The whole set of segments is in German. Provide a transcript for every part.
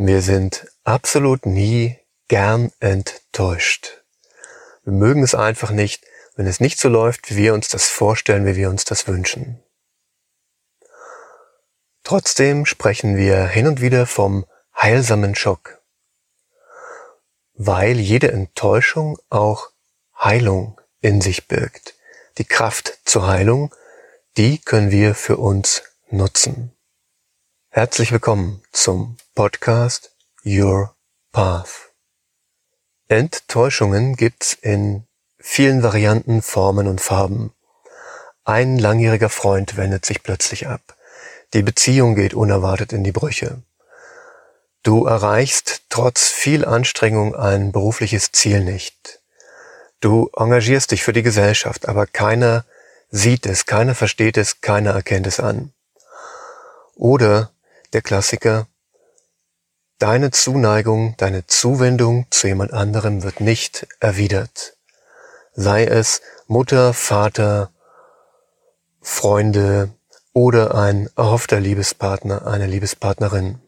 Wir sind absolut nie gern enttäuscht. Wir mögen es einfach nicht, wenn es nicht so läuft, wie wir uns das vorstellen, wie wir uns das wünschen. Trotzdem sprechen wir hin und wieder vom heilsamen Schock, weil jede Enttäuschung auch Heilung in sich birgt. Die Kraft zur Heilung, die können wir für uns nutzen. Herzlich willkommen zum Podcast Your Path. Enttäuschungen gibt's in vielen Varianten, Formen und Farben. Ein langjähriger Freund wendet sich plötzlich ab. Die Beziehung geht unerwartet in die Brüche. Du erreichst trotz viel Anstrengung ein berufliches Ziel nicht. Du engagierst dich für die Gesellschaft, aber keiner sieht es, keiner versteht es, keiner erkennt es an. Oder der Klassiker, deine Zuneigung, deine Zuwendung zu jemand anderem wird nicht erwidert. Sei es Mutter, Vater, Freunde oder ein erhoffter Liebespartner, eine Liebespartnerin.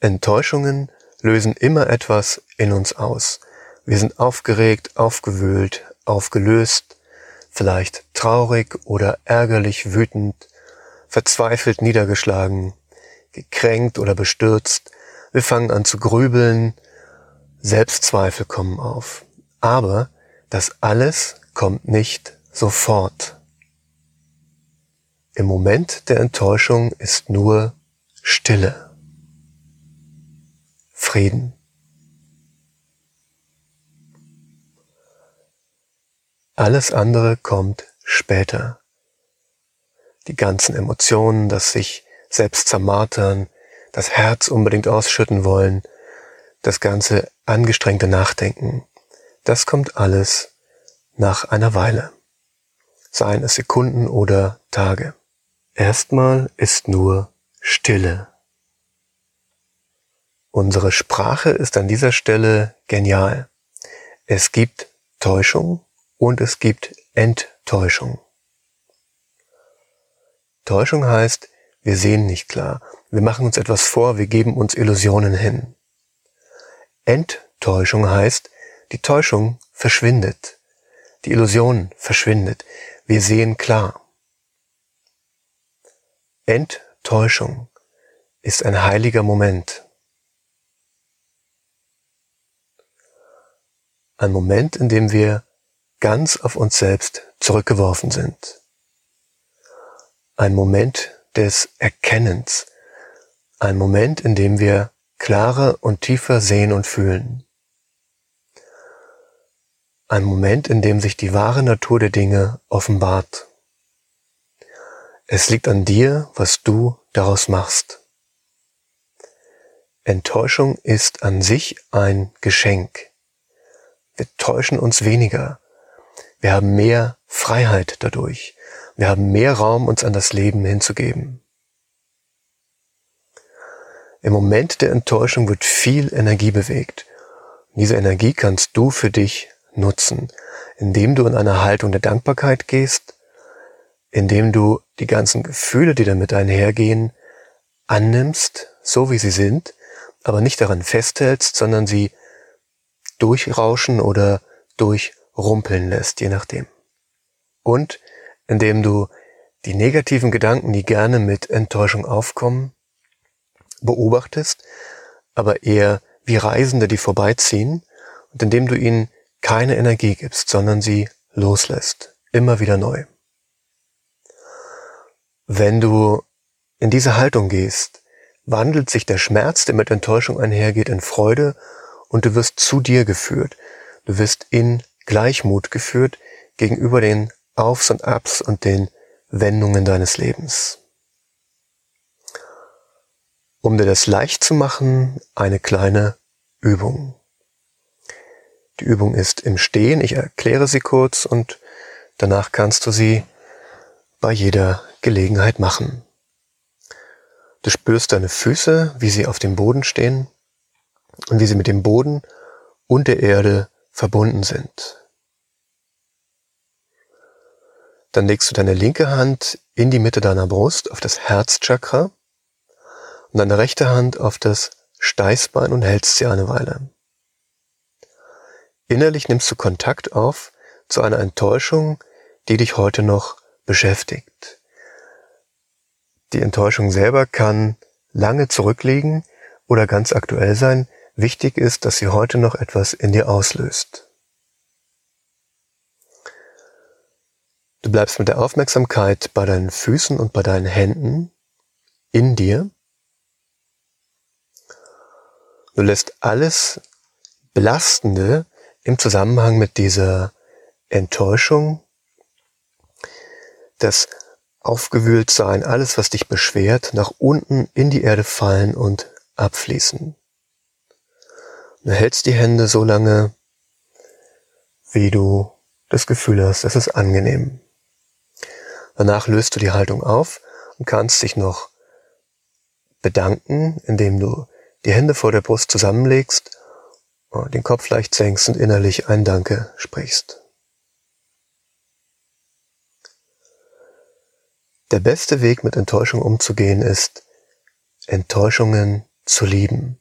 Enttäuschungen lösen immer etwas in uns aus. Wir sind aufgeregt, aufgewühlt, aufgelöst, vielleicht traurig oder ärgerlich, wütend, verzweifelt, niedergeschlagen, gekränkt oder bestürzt. Wir fangen an zu grübeln, Selbstzweifel kommen auf. Aber das alles kommt nicht sofort. Im Moment der Enttäuschung ist nur Stille, Frieden. Alles andere kommt später. Die ganzen Emotionen, das sich selbst zermartern, das Herz unbedingt ausschütten wollen, das ganze angestrengte Nachdenken, das kommt alles nach einer Weile, seien es Sekunden oder Tage. Erstmal ist nur Stille. Unsere Sprache ist an dieser Stelle genial. Es gibt Täuschung und es gibt Enttäuschung. Täuschung heißt, wir sehen nicht klar. Wir machen uns etwas vor, wir geben uns Illusionen hin. Enttäuschung heißt, die Täuschung verschwindet. Die Illusion verschwindet. Wir sehen klar. Enttäuschung ist ein heiliger Moment. Ein Moment, in dem wir ganz auf uns selbst zurückgeworfen sind. Ein Moment des Erkennens, ein Moment, in dem wir klarer und tiefer sehen und fühlen. Ein Moment, in dem sich die wahre Natur der Dinge offenbart. Es liegt an dir, was du daraus machst. Enttäuschung ist an sich ein Geschenk. Wir täuschen uns weniger. Wir haben mehr Freiheit dadurch. Wir haben mehr Raum, uns an das Leben hinzugeben. Im Moment der Enttäuschung wird viel Energie bewegt. Diese Energie kannst du für dich nutzen, indem du in eine Haltung der Dankbarkeit gehst, indem du die ganzen Gefühle, die damit einhergehen, annimmst, so wie sie sind, aber nicht daran festhältst, sondern sie durchrauschen oder durchrumpeln lässt, je nachdem. Und indem du die negativen Gedanken, die gerne mit Enttäuschung aufkommen, beobachtest, aber eher wie Reisende, die vorbeiziehen, und indem du ihnen keine Energie gibst, sondern sie loslässt, immer wieder neu. Wenn du in diese Haltung gehst, wandelt sich der Schmerz, der mit Enttäuschung einhergeht, in Freude und du wirst zu dir geführt. Du wirst in Gleichmut geführt gegenüber den Aufs und Abs und den Wendungen deines Lebens. Um dir das leicht zu machen, eine kleine Übung. Die Übung ist im Stehen. Ich erkläre sie kurz und danach kannst du sie bei jeder Gelegenheit machen. Du spürst deine Füße, wie sie auf dem Boden stehen und wie sie mit dem Boden und der Erde verbunden sind. Dann legst du deine linke Hand in die Mitte deiner Brust auf das Herzchakra und deine rechte Hand auf das Steißbein und hältst sie eine Weile. Innerlich nimmst du Kontakt auf zu einer Enttäuschung, die dich heute noch beschäftigt. Die Enttäuschung selber kann lange zurückliegen oder ganz aktuell sein. Wichtig ist, dass sie heute noch etwas in dir auslöst. Du bleibst mit der Aufmerksamkeit bei deinen Füßen und bei deinen Händen in dir. Du lässt alles Belastende im Zusammenhang mit dieser Enttäuschung, das Aufgewühltsein, alles, was dich beschwert, nach unten in die Erde fallen und abfließen. Du hältst die Hände so lange, wie du das Gefühl hast, es ist angenehm. Danach löst du die Haltung auf und kannst dich noch bedanken, indem du die Hände vor der Brust zusammenlegst, den Kopf leicht senkst und innerlich ein Danke sprichst. Der beste Weg, mit Enttäuschung umzugehen, ist, Enttäuschungen zu lieben.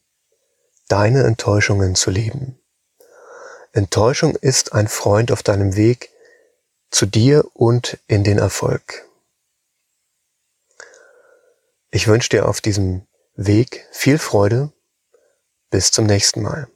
Deine Enttäuschungen zu lieben. Enttäuschung ist ein Freund auf deinem Weg zu dir und in den Erfolg. Ich wünsche dir auf diesem Weg viel Freude. Bis zum nächsten Mal.